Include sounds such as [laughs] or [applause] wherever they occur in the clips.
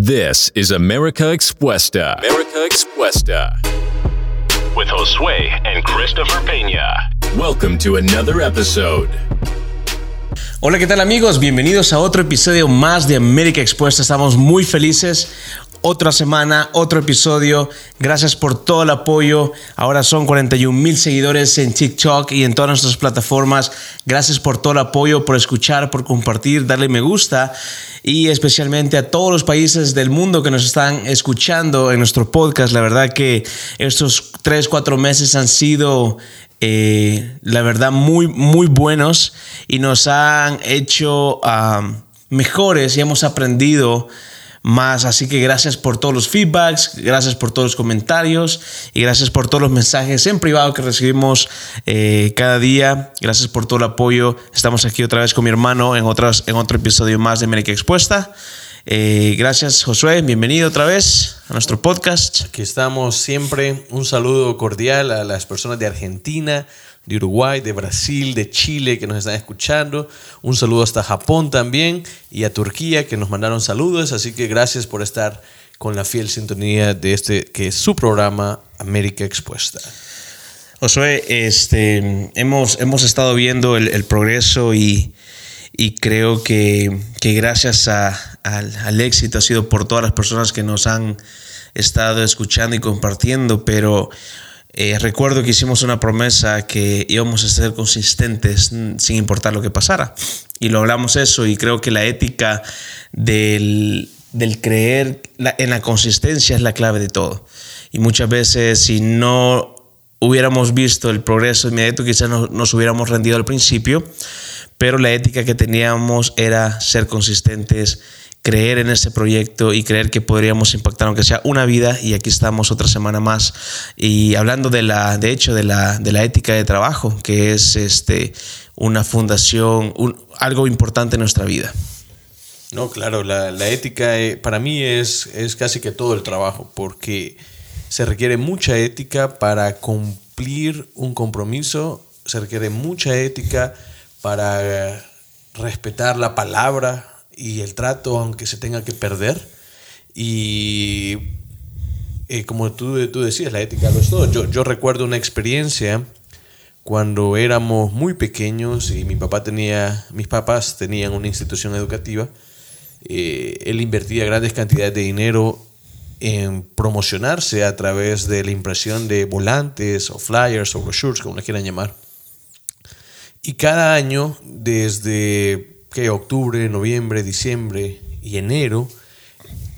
This is America Expuesta. America Expuesta. With Josue and Christopher Peña. Welcome to another episode. Hola, ¿qué tal amigos? Bienvenidos a otro episodio más de América Expuesta. Estamos muy felices otra semana, otro episodio. Gracias por todo el apoyo. Ahora son 41 mil seguidores en TikTok y en todas nuestras plataformas. Gracias por todo el apoyo, por escuchar, por compartir, darle me gusta y especialmente a todos los países del mundo que nos están escuchando en nuestro podcast. La verdad que estos 3, 4 meses han sido eh, la verdad muy, muy buenos y nos han hecho ah, mejores y hemos aprendido más. Así que gracias por todos los feedbacks, gracias por todos los comentarios y gracias por todos los mensajes en privado que recibimos eh, cada día. Gracias por todo el apoyo. Estamos aquí otra vez con mi hermano en, otras, en otro episodio más de América Expuesta. Eh, gracias Josué, bienvenido otra vez a nuestro podcast. Aquí estamos siempre. Un saludo cordial a las personas de Argentina, de Uruguay, de Brasil, de Chile que nos están escuchando. Un saludo hasta Japón también y a Turquía que nos mandaron saludos. Así que gracias por estar con la fiel sintonía de este que es su programa América Expuesta. Josué, este, hemos, hemos estado viendo el, progreso y, y, creo que, que gracias al, al éxito ha sido por todas las personas que nos han estado escuchando y compartiendo, pero eh, recuerdo que hicimos una promesa que íbamos a ser consistentes sin importar lo que pasara. Y lo hablamos eso y creo que la ética del, del creer en la consistencia es la clave de todo. Y muchas veces si no hubiéramos visto el progreso inmediato, quizás nos, nos hubiéramos rendido al principio, pero la ética que teníamos era ser consistentes creer en este proyecto y creer que podríamos impactar aunque sea una vida y aquí estamos otra semana más. Y hablando de la de hecho de la, de la ética de trabajo que es este una fundación algo importante en nuestra vida. No claro la, la ética eh, para mí es es casi que todo el trabajo porque se requiere mucha ética para cumplir un compromiso se requiere mucha ética para respetar la palabra y el trato, aunque se tenga que perder. Y eh, como tú, tú decías, la ética lo es todo. Yo, yo recuerdo una experiencia cuando éramos muy pequeños y mi papá tenía, mis papás tenían una institución educativa. Eh, él invertía grandes cantidades de dinero en promocionarse a través de la impresión de volantes o flyers o brochures, como le quieran llamar. Y cada año, desde que octubre, noviembre, diciembre y enero,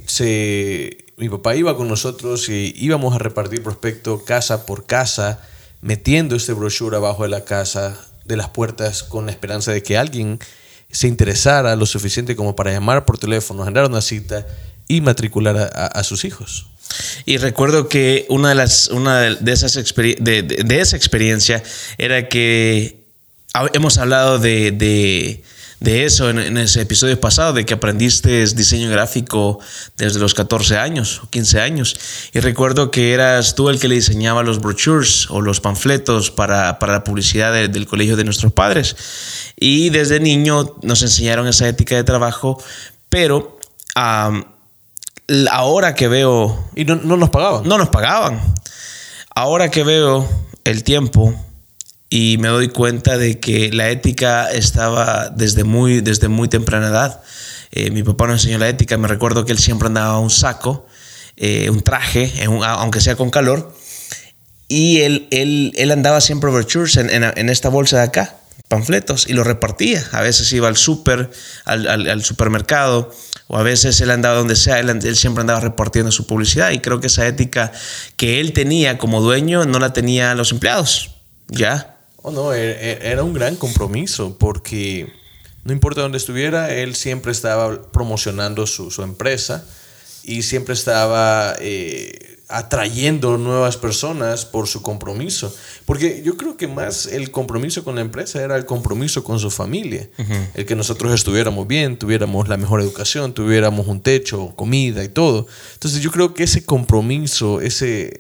se, mi papá iba con nosotros y íbamos a repartir prospecto casa por casa, metiendo este brochure abajo de la casa, de las puertas, con la esperanza de que alguien se interesara lo suficiente como para llamar por teléfono, agendar una cita y matricular a, sus hijos. Y recuerdo que una de las una de esas de, esa experiencia era que hemos hablado de de eso en, ese episodio pasado, de que aprendiste diseño gráfico desde los 14 años o 15 años. Y recuerdo que eras tú el que le diseñaba los brochures o los panfletos para, la publicidad del colegio de nuestros padres. Y desde niño nos enseñaron esa ética de trabajo, pero ahora que veo... Y no, no nos pagaban. No nos pagaban. Ahora que veo el tiempo y me doy cuenta de que la ética estaba desde muy, desde muy temprana edad. Eh, mi papá nos enseñó la ética, me recuerdo que él siempre andaba un saco, eh, un traje, aunque sea con calor, y él, él, él andaba siempre brochures en, en, esta bolsa de acá, panfletos, y los repartía. A veces iba al súper, al, al, supermercado, o a veces él andaba donde sea, él, él, siempre andaba repartiendo su publicidad, y creo que esa ética que él tenía como dueño no la tenían los empleados, ¿ya? Oh, no, e, e, era un gran compromiso porque no importa dónde estuviera, él siempre estaba promocionando su, empresa y siempre estaba eh, atrayendo nuevas personas por su compromiso. Porque yo creo que más el compromiso con la empresa era el compromiso con su familia. El que nosotros estuviéramos bien, tuviéramos la mejor educación, tuviéramos un techo, comida y todo. Entonces yo creo que ese compromiso, ese,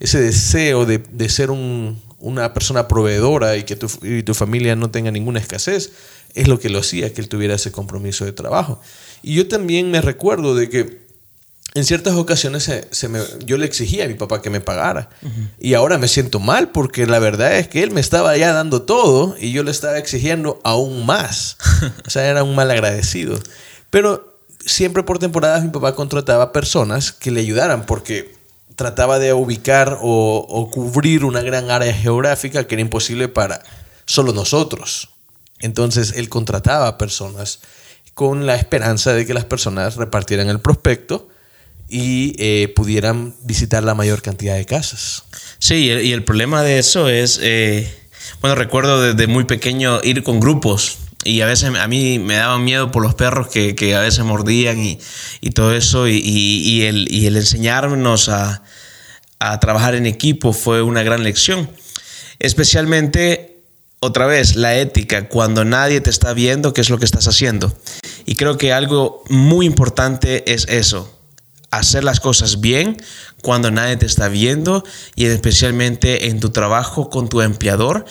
ese deseo de, de ser un, una persona proveedora y que tu, y tu familia no tenga ninguna escasez, es lo que lo hacía que él tuviera ese compromiso de trabajo. Y yo también me recuerdo de que en ciertas ocasiones se, me, yo le exigía a mi papá que me pagara. Y ahora me siento mal porque la verdad es que él me estaba ya dando todo y yo le estaba exigiendo aún más. [laughs] o sea, era un mal agradecido. Pero siempre por temporadas mi papá contrataba personas que le ayudaran porque trataba de ubicar o, cubrir una gran área geográfica que era imposible para solo nosotros. Entonces él contrataba personas con la esperanza de que las personas repartieran el prospecto y eh, pudieran visitar la mayor cantidad de casas. Sí, y el, problema de eso es, eh, bueno, recuerdo desde muy pequeño ir con grupos y a veces a mí me daban miedo por los perros que, a veces mordían y, todo eso y, el, el, enseñarnos a, a trabajar en equipo fue una gran lección. Especialmente, otra vez, la ética, cuando nadie te está viendo qué es lo que estás haciendo. Y creo que algo muy importante es eso, hacer las cosas bien cuando nadie te está viendo y especialmente en tu trabajo con tu empleador.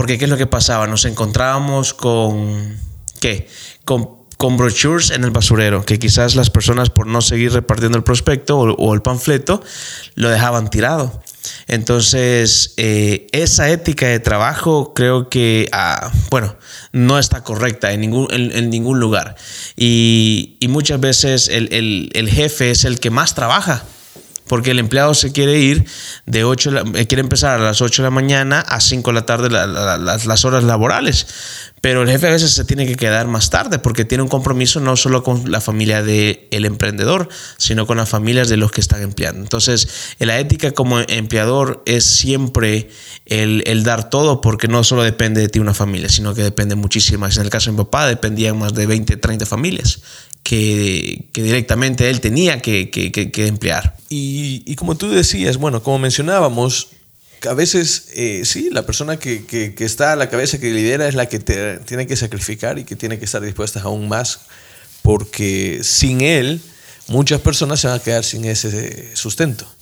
Porque ¿qué es lo que pasaba? Nos encontrábamos con, ¿qué? Con, brochures en el basurero, que quizás las personas por no seguir repartiendo el prospecto o el panfleto lo dejaban tirado. Entonces, eh, esa ética de trabajo creo que, ah, bueno, no está correcta en ningún, lugar. Y, muchas veces el jefe es el que más trabaja porque el empleado se quiere ir de 8, eh, quiere empezar a las 8 de la mañana a 5 de la tarde las, horas laborales. Pero el jefe a veces se tiene que quedar más tarde porque tiene un compromiso no solo con la familia del el emprendedor, sino con las familias de los que están empleando. Entonces, la ética como empleador es siempre el, el dar todo porque no solo depende de ti una familia, sino que depende muchísimas. En el caso de mi papá dependían más de 20, 30 familias que, directamente él tenía que, emplear. Y, como tú decías, bueno, como mencionábamos, a veces eh, sí, la persona que, está a la cabeza, que lidera, es la que tiene que sacrificar y que tiene que estar dispuesta aún más, porque sin él muchas personas se van a quedar sin ese sustento.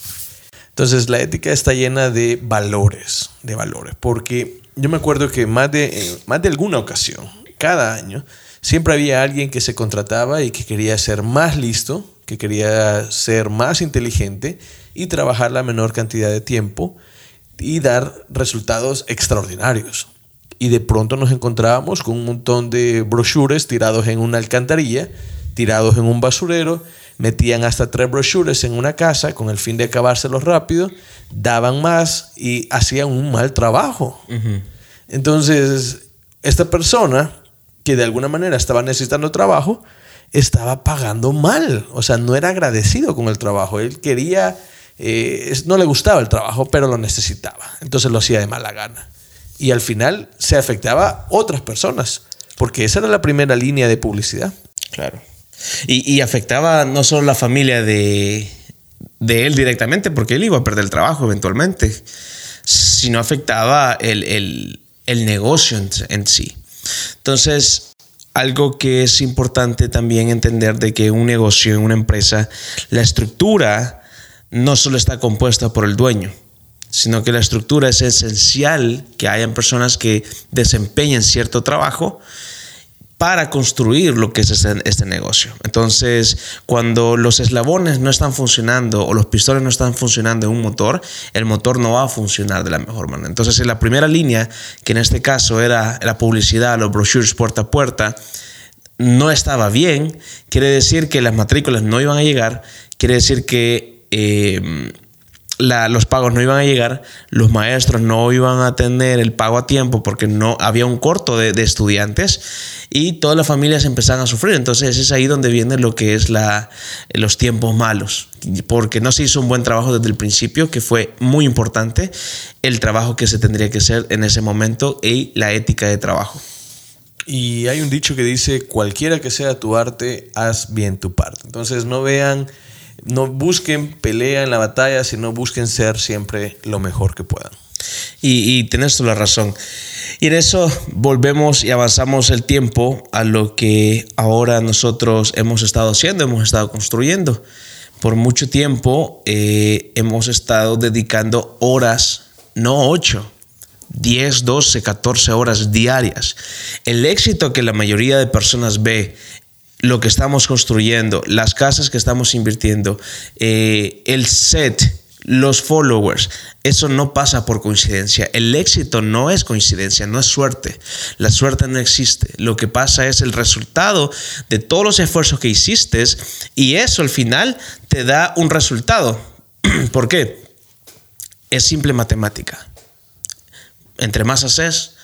Entonces la ética está llena de valores, de valores, porque yo me acuerdo que más de, eh, más de alguna ocasión, cada año, Siempre había alguien que se contrataba y que quería ser más listo, que quería ser más inteligente y trabajar la menor cantidad de tiempo y dar resultados extraordinarios. Y de pronto nos encontrábamos con un montón de brochures tirados en una alcantarilla, tirados en un basurero, metían hasta tres brochures en una casa con el fin de acabárselos rápido, daban más y hacían un mal trabajo. Entonces, esta persona que de alguna manera estaba necesitando trabajo, estaba pagando mal. O sea, no era agradecido con el trabajo. Él quería, eh, no le gustaba el trabajo, pero lo necesitaba. Entonces lo hacía de mala gana. Y al final se afectaba a otras personas, porque esa era la primera línea de publicidad. Claro. Y, afectaba no solo la familia de, de, él directamente, porque él iba a perder el trabajo eventualmente, sino afectaba el, el, el negocio en sí. Entonces, algo que es importante también entender de que un negocio, en una empresa, la estructura no solo está compuesta por el dueño, sino que la estructura es esencial que hayan personas que desempeñen cierto trabajo para construir lo que es este, negocio. Entonces, cuando los eslabones no están funcionando o los pistones no están funcionando en un motor, el motor no va a funcionar de la mejor manera. Entonces, en la primera línea, que en este caso era la publicidad, los brochures puerta a puerta, no estaba bien, quiere decir que las matrículas no iban a llegar, quiere decir que... Eh, los pagos no iban a llegar, los maestros no iban a tener el pago a tiempo porque no había un corto de, estudiantes y todas las familias empezaban a sufrir. Entonces es ahí donde viene lo que es la, los tiempos malos, porque no se hizo un buen trabajo desde el principio, que fue muy importante el trabajo que se tendría que hacer en ese momento y la ética de trabajo. Y hay un dicho que dice, cualquiera que sea tu arte, haz bien tu parte. Entonces no vean no busquen pelea en la batalla, sino busquen ser siempre lo mejor que puedan. Y, y tienes toda la razón. Y en eso volvemos y avanzamos el tiempo a lo que ahora nosotros hemos estado haciendo, hemos estado construyendo. Por mucho tiempo eh, hemos estado dedicando horas, no ocho, 10, 12, 14 horas diarias. El éxito que la mayoría de personas ve lo que estamos construyendo, las casas que estamos invirtiendo, eh, el set, los followers, eso no pasa por coincidencia. El éxito no es coincidencia, no es suerte. La suerte no existe. Lo que pasa es el resultado de todos los esfuerzos que hiciste y eso al final te da un resultado. [clears throat] ¿Por qué? Es simple matemática. Entre más haces,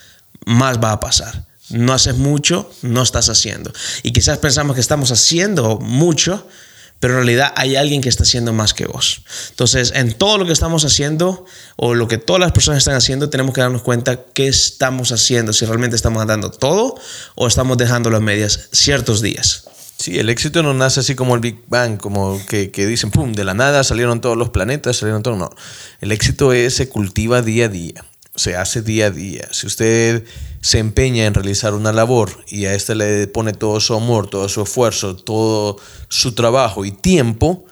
más va a pasar no haces mucho, no estás haciendo. Y quizás pensamos que estamos haciendo mucho, pero en realidad hay alguien que está haciendo más que vos. Entonces, en todo lo que estamos haciendo o lo que todas las personas están haciendo, tenemos que darnos cuenta qué estamos haciendo, si realmente estamos dando todo o estamos dejando las medias ciertos días. Sí, el éxito no nace así como el Big Bang, como que, dicen, ¡pum!, de la nada salieron todos los planetas, salieron todos. No, el éxito se cultiva día a día se hace día a día. Si usted se empeña en realizar una labor y a este le pone todo su amor, todo su esfuerzo, todo su trabajo y tiempo,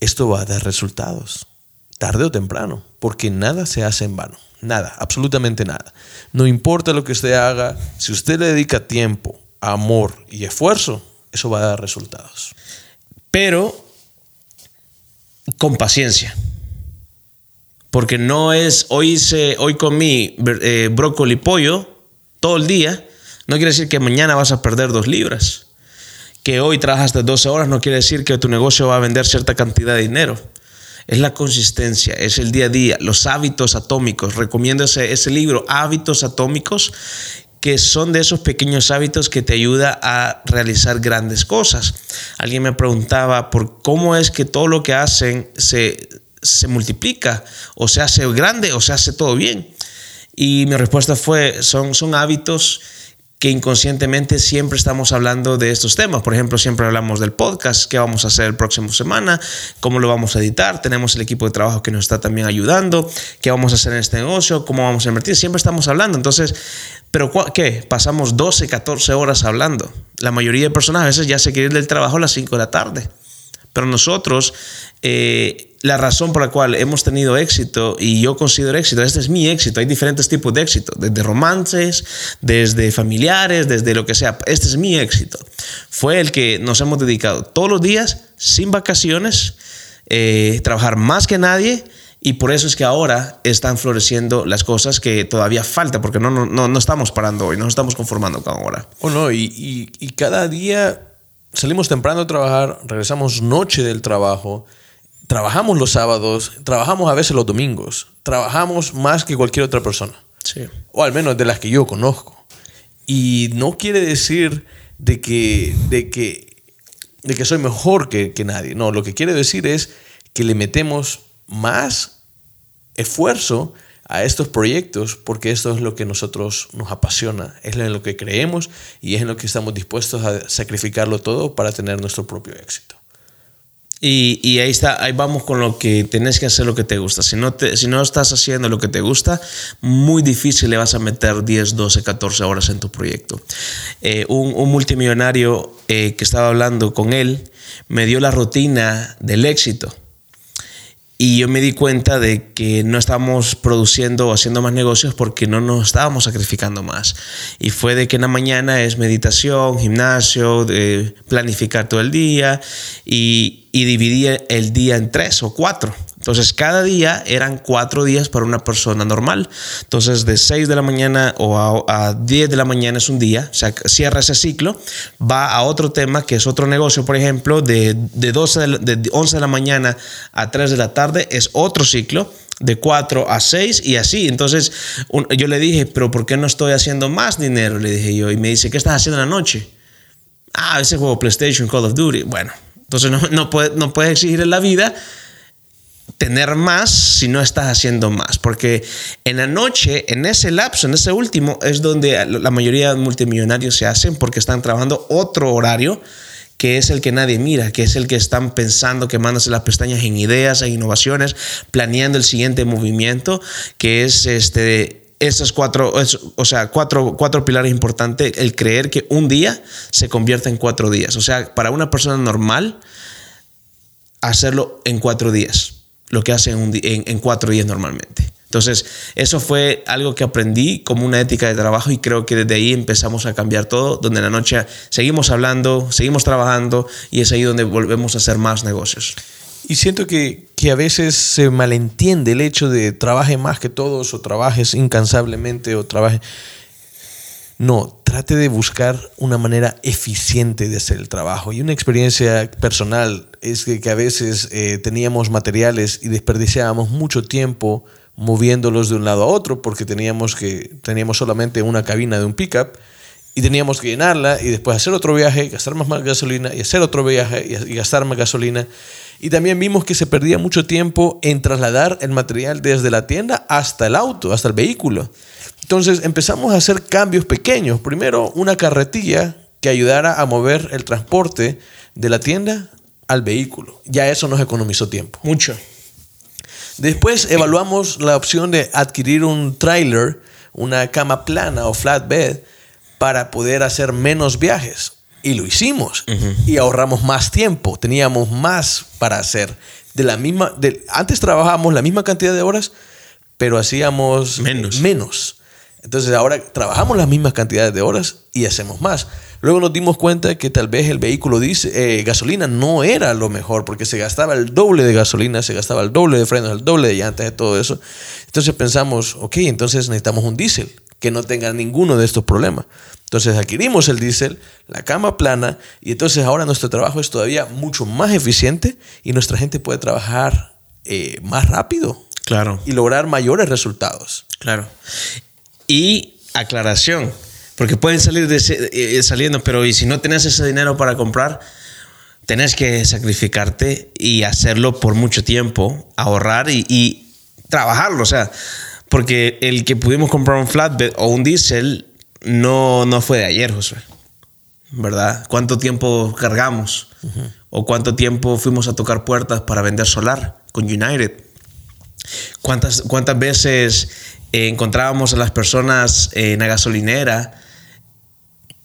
esto va a dar resultados, tarde o temprano, porque nada se hace en vano, nada, absolutamente nada. No importa lo que usted haga, si usted le dedica tiempo, amor y esfuerzo, eso va a dar resultados. Pero con paciencia. Porque no es, hoy, hice, hoy comí eh, brócoli pollo todo el día, no quiere decir que mañana vas a perder dos libras. Que hoy trabajaste 12 horas no quiere decir que tu negocio va a vender cierta cantidad de dinero. Es la consistencia, es el día a día, los hábitos atómicos. Recomiendo ese, ese libro, Hábitos Atómicos, que son de esos pequeños hábitos que te ayuda a realizar grandes cosas. Alguien me preguntaba por cómo es que todo lo que hacen se se multiplica o se hace grande o se hace todo bien. Y mi respuesta fue, son, son hábitos que inconscientemente siempre estamos hablando de estos temas. Por ejemplo, siempre hablamos del podcast, qué vamos a hacer el próximo semana, cómo lo vamos a editar, tenemos el equipo de trabajo que nos está también ayudando, qué vamos a hacer en este negocio, cómo vamos a invertir, siempre estamos hablando. Entonces, ¿pero qué? Pasamos 12, 14 horas hablando. La mayoría de personas a veces ya se quieren ir del trabajo a las 5 de la tarde. Pero nosotros, eh, la razón por la cual hemos tenido éxito, y yo considero éxito, este es mi éxito, hay diferentes tipos de éxito, desde romances, desde familiares, desde lo que sea, este es mi éxito. Fue el que nos hemos dedicado todos los días, sin vacaciones, eh, trabajar más que nadie. Y por eso es que ahora están floreciendo las cosas que todavía falta, porque no, no, no, estamos parando hoy, no estamos conformando con ahora. Oh, no, y, y, y cada día salimos temprano a trabajar, regresamos noche del trabajo, trabajamos los sábados, trabajamos a veces los domingos, trabajamos más que cualquier otra persona. Sí. O al menos de las que yo conozco. Y no quiere decir de que, de que, de que soy mejor que, que nadie. No, lo que quiere decir es que le metemos más esfuerzo a estos proyectos porque esto es lo que nosotros nos apasiona, es en lo que creemos y es en lo que estamos dispuestos a sacrificarlo todo para tener nuestro propio éxito. Y, y, ahí está, ahí vamos con lo que tenés que hacer lo que te gusta. Si no, te, si no estás haciendo lo que te gusta, muy difícil le vas a meter 10, 12, 14 horas en tu proyecto. Eh, un, un, multimillonario eh, que estaba hablando con él me dio la rutina del éxito. Y yo me di cuenta de que no estábamos produciendo o haciendo más negocios porque no nos estábamos sacrificando más. Y fue de que en la mañana es meditación, gimnasio, planificar todo el día y, y dividir el día en tres o cuatro. Entonces, cada día eran cuatro días para una persona normal. Entonces, de 6 de la mañana o a, 10 de la mañana es un día, o sea, cierra ese ciclo, va a otro tema que es otro negocio, por ejemplo, de, de, 12 de, 11 de la mañana a 3 de la tarde es otro ciclo de 4 a 6 y así. Entonces yo le dije, pero ¿por qué no estoy haciendo más dinero? Le dije yo. Y me dice, ¿qué estás haciendo en la noche? Ah, ese juego PlayStation, Call of Duty. Bueno, entonces no, no, puedes no puede exigir en la vida tener más si no estás haciendo más. Porque en la noche, en ese lapso, en ese último, es donde la mayoría de multimillonarios se hacen porque están trabajando otro horario que es el que nadie mira, que es el que están pensando, quemándose las pestañas en ideas, en innovaciones, planeando el siguiente movimiento, que es este, esos cuatro, o sea, cuatro, cuatro pilares importantes, el creer que un día se convierte en cuatro días. O sea, para una persona normal, hacerlo en cuatro días lo que hacen en, en, cuatro días normalmente. Entonces, eso fue algo que aprendí como una ética de trabajo y creo que desde ahí empezamos a cambiar todo, donde en la noche seguimos hablando, seguimos trabajando y es ahí donde volvemos a hacer más negocios. Y siento que, que, a veces se malentiende el hecho de trabaje más que todos o trabajes incansablemente o trabaje... No, trate de buscar una manera eficiente de hacer el trabajo. Y una experiencia personal es que, a veces eh, teníamos materiales y desperdiciábamos mucho tiempo moviéndolos de un lado a otro porque teníamos, que, teníamos solamente una cabina de un pickup y teníamos que llenarla y después hacer otro viaje, gastar más, gasolina y hacer otro viaje y, gastar más gasolina. Y también vimos que se perdía mucho tiempo en trasladar el material desde la tienda hasta el auto, hasta el vehículo. Entonces empezamos a hacer cambios pequeños. Primero, una carretilla que ayudara a mover el transporte de la tienda al vehículo. Ya eso nos economizó tiempo. Mucho. Después evaluamos la opción de adquirir un trailer, una cama plana o flatbed para poder hacer menos viajes. Y lo hicimos. Y ahorramos más tiempo. Teníamos más para hacer. De la misma, de, antes trabajábamos la misma cantidad de horas, pero hacíamos menos. menos. Entonces ahora trabajamos las mismas cantidades de horas y hacemos más. Luego nos dimos cuenta que tal vez el vehículo dice, eh, gasolina no era lo mejor porque se gastaba el doble de gasolina, se gastaba el doble de frenos, el doble de llantas, de todo eso. Entonces pensamos, ok, entonces necesitamos un diésel que no tenga ninguno de estos problemas. Entonces adquirimos el diésel, la cama plana y entonces ahora nuestro trabajo es todavía mucho más eficiente y nuestra gente puede trabajar eh, más rápido. Claro. Y lograr mayores resultados. Claro. Y aclaración, porque pueden salir de, eh, saliendo, pero y si no tenés ese dinero para comprar, tenés que sacrificarte y hacerlo por mucho tiempo, ahorrar y, trabajarlo. O sea, porque el que pudimos comprar un flatbed o un diésel no, no fue de ayer, José. ¿Verdad? ¿Cuánto tiempo cargamos? ¿O cuánto tiempo fuimos a tocar puertas para vender solar con United? ¿Cuántas, cuántas veces eh, encontrábamos a las personas en la gasolinera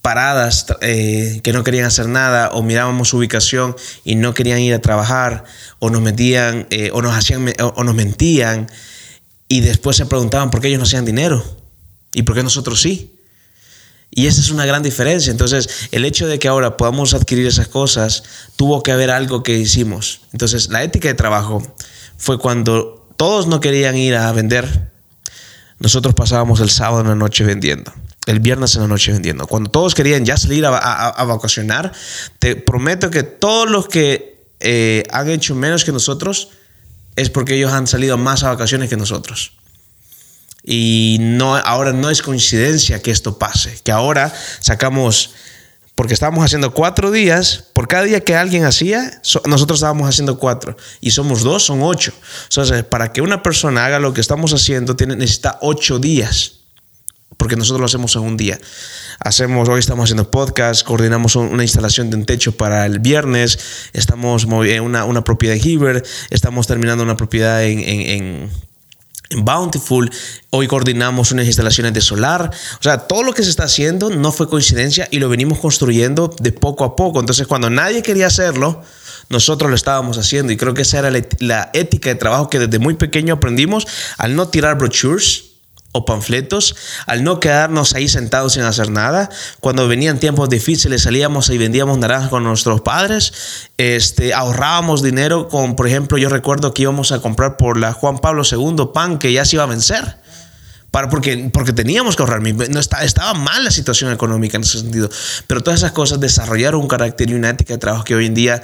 paradas eh, que no querían hacer nada o mirábamos su ubicación y no querían ir a trabajar o nos metían eh, o nos hacían o nos mentían y después se preguntaban por qué ellos no hacían dinero y por qué nosotros sí. Y esa es una gran diferencia. Entonces, el hecho de que ahora podamos adquirir esas cosas, tuvo que haber algo que hicimos. Entonces, la ética de trabajo fue cuando todos no querían ir a vender, nosotros pasábamos el sábado en la noche vendiendo, el viernes en la noche vendiendo. Cuando todos querían ya salir a, vacacionar, te prometo que todos los que eh, han hecho menos que nosotros es porque ellos han salido más a vacaciones que nosotros. Y no, ahora no es coincidencia que esto pase, que ahora sacamos porque estábamos haciendo cuatro días, por cada día que alguien hacía, nosotros estábamos haciendo cuatro. Y somos dos, son ocho. Entonces, para que una persona haga lo que estamos haciendo, tiene, necesita ocho días. Porque nosotros lo hacemos en un día. Hacemos, hoy estamos haciendo podcast, coordinamos una instalación de un techo para el viernes, estamos en una, una propiedad en Heber, estamos terminando una propiedad en Bountiful, hoy coordinamos unas instalaciones de solar. O sea, todo lo que se está haciendo no fue coincidencia y lo venimos construyendo de poco a poco. Entonces, cuando nadie quería hacerlo, nosotros lo estábamos haciendo. Y creo que esa era la, ética de trabajo que desde muy pequeño aprendimos al no tirar brochures o panfletos, al no quedarnos ahí sentados sin hacer nada. Cuando venían tiempos difíciles salíamos y vendíamos naranjas con nuestros padres, este, ahorrábamos dinero con, por ejemplo, yo recuerdo que íbamos a comprar por la Juan Pablo II pan que ya se iba a vencer. Para, porque, porque teníamos que ahorrar. No estaba mal la situación económica en ese sentido. Pero todas esas cosas desarrollaron un carácter y una ética de trabajo que hoy en día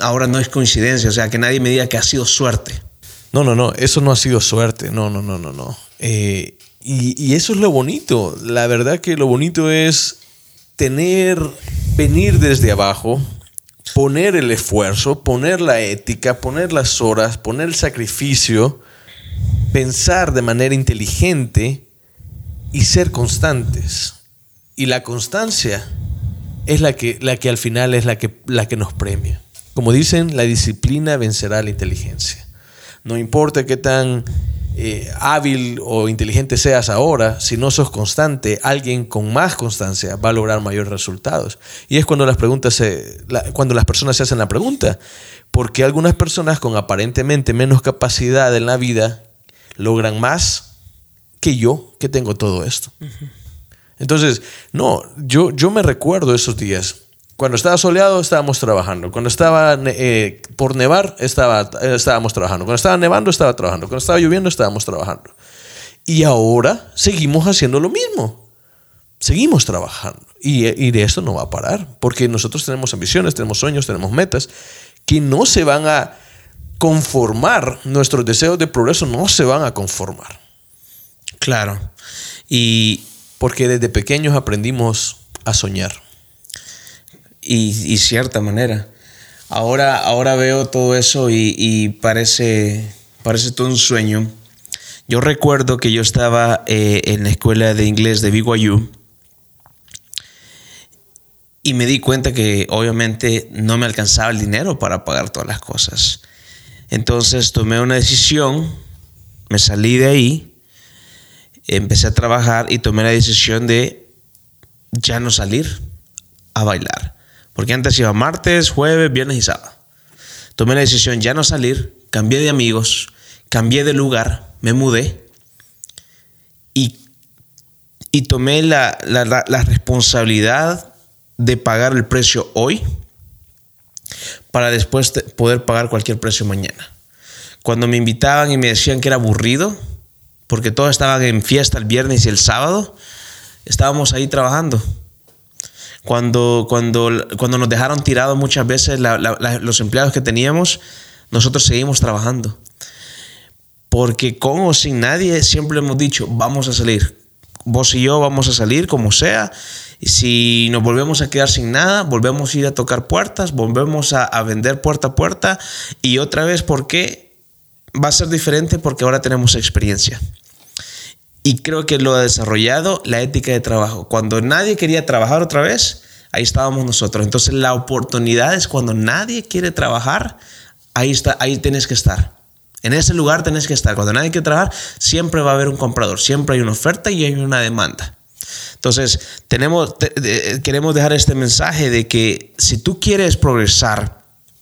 ahora no es coincidencia. O sea, que nadie me diga que ha sido suerte. No, no, no, eso no ha sido suerte, no, no, no, no, no. Eh, y, eso es lo bonito, la verdad que lo bonito es tener, venir desde abajo, poner el esfuerzo, poner la ética, poner las horas, poner el sacrificio, pensar de manera inteligente y ser constantes. Y la constancia es la que, la que al final es la que, la que nos premia. Como dicen, la disciplina vencerá la inteligencia. No importa qué tan eh, hábil o inteligente seas ahora, si no sos constante, alguien con más constancia va a lograr mayores resultados. Y es cuando las preguntas se, cuando las personas se hacen la pregunta, ¿por qué algunas personas con aparentemente menos capacidad en la vida logran más que yo que tengo todo esto. Entonces, no, yo, yo me recuerdo esos días. Cuando estaba soleado estábamos trabajando. Cuando estaba eh, por nevar estaba, eh, estábamos trabajando. Cuando estaba nevando estaba trabajando. Cuando estaba lloviendo estábamos trabajando. Y ahora seguimos haciendo lo mismo. Seguimos trabajando. Y, y de esto no va a parar. Porque nosotros tenemos ambiciones, tenemos sueños, tenemos metas que no se van a conformar. Nuestros deseos de progreso no se van a conformar. Claro. Y porque desde pequeños aprendimos a soñar. Y, cierta manera. Ahora, ahora veo todo eso y, parece, parece todo un sueño. Yo recuerdo que yo estaba eh, en la escuela de inglés de BYU y me di cuenta que obviamente no me alcanzaba el dinero para pagar todas las cosas. Entonces tomé una decisión, me salí de ahí empecé a trabajar y tomé la decisión de ya no salir a bailar. Porque antes iba martes, jueves, viernes y sábado. Tomé la decisión ya no salir, cambié de amigos, cambié de lugar, me mudé y, y tomé la, la responsabilidad de pagar el precio hoy para después poder pagar cualquier precio mañana. Cuando me invitaban y me decían que era aburrido, porque todos estaban en fiesta el viernes y el sábado, estábamos ahí trabajando. Cuando, cuando, cuando nos dejaron tirados muchas veces los empleados que teníamos, nosotros seguimos trabajando. Porque con o sin nadie siempre hemos dicho, vamos a salir. Vos y yo vamos a salir como sea. Y si nos volvemos a quedar sin nada, volvemos a ir a tocar puertas, volvemos a, a vender puerta a puerta. Y otra vez, ¿por qué? Va a ser diferente porque ahora tenemos experiencia. Y creo que lo ha desarrollado la ética de trabajo. Cuando nadie quería trabajar otra vez, ahí estábamos nosotros. Entonces la oportunidad es cuando nadie quiere trabajar, ahí, está, ahí tienes que estar. En ese lugar tenés que estar. Cuando nadie quiere trabajar, siempre va a haber un comprador, siempre hay una oferta y hay una demanda. Entonces, tenemos, queremos dejar este mensaje de que si tú quieres progresar,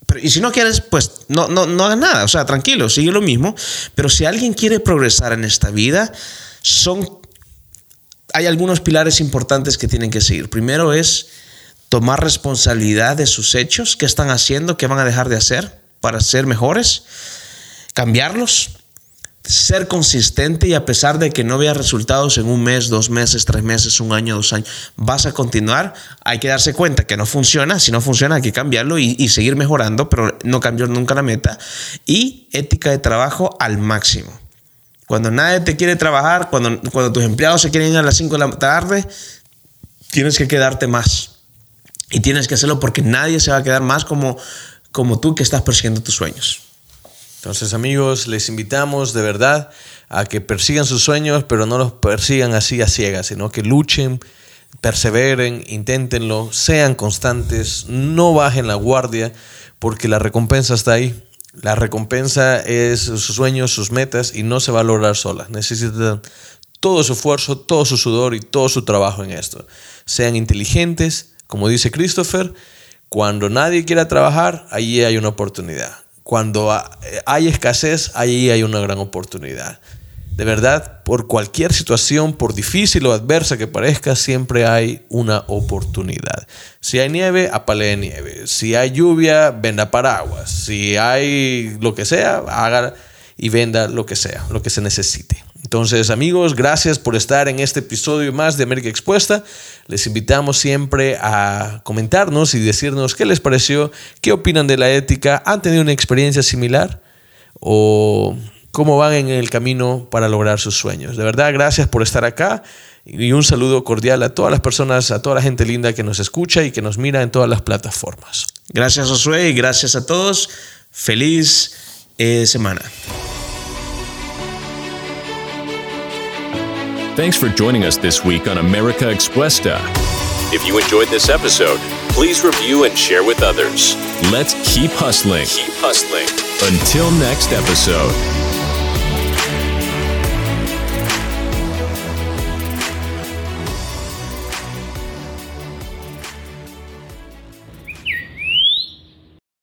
pero, y si no quieres, pues no, no, no hagas nada, o sea, tranquilo, sigue lo mismo. Pero si alguien quiere progresar en esta vida, hay algunos pilares importantes que tienen que seguir. Primero es tomar responsabilidad de sus hechos, qué están haciendo, qué van a dejar de hacer para ser mejores, cambiarlos, ser consistente y a pesar de que no vea resultados en un mes, dos meses, tres meses, un año, dos años, vas a continuar, hay que darse cuenta que no funciona, si no funciona hay que cambiarlo y, y seguir mejorando, pero no cambiar nunca la meta. Y ética de trabajo al máximo. Cuando nadie te quiere trabajar, cuando, cuando tus empleados se quieren ir a las 5 de la tarde, tienes que quedarte más. Y tienes que hacerlo porque nadie se va a quedar más como, como tú que estás persiguiendo tus sueños. Entonces amigos, les invitamos de verdad a que persigan sus sueños, pero no los persigan así a ciegas, sino que luchen, perseveren, inténtenlo, sean constantes, no bajen la guardia, porque la recompensa está ahí. La recompensa es sus sueños, sus metas y no se va a lograr sola. Necesitan todo su esfuerzo, todo su sudor y todo su trabajo en esto. Sean inteligentes, como dice Christopher, cuando nadie quiera trabajar, allí hay una oportunidad. Cuando hay escasez, allí hay una gran oportunidad. De verdad, por cualquier situación, por difícil o adversa que parezca, siempre hay una oportunidad. Si hay nieve, de nieve. Si hay lluvia, venda paraguas. Si hay lo que sea, haga y venda lo que sea, lo que se necesite. Entonces, amigos, gracias por estar en este episodio más de América Expuesta. Les invitamos siempre a comentarnos y decirnos qué les pareció, qué opinan de la ética, han tenido una experiencia similar o cómo van en el camino para lograr sus sueños. De verdad, gracias por estar acá y un saludo cordial a todas las personas, a toda la gente linda que nos escucha y que nos mira en todas las plataformas. Gracias Josué y gracias a todos. Feliz eh, semana. Thanks for joining us this week on America Expuesta. If you enjoyed this episode, please review and share with others. Let's keep hustling. Keep hustling. Until next episode.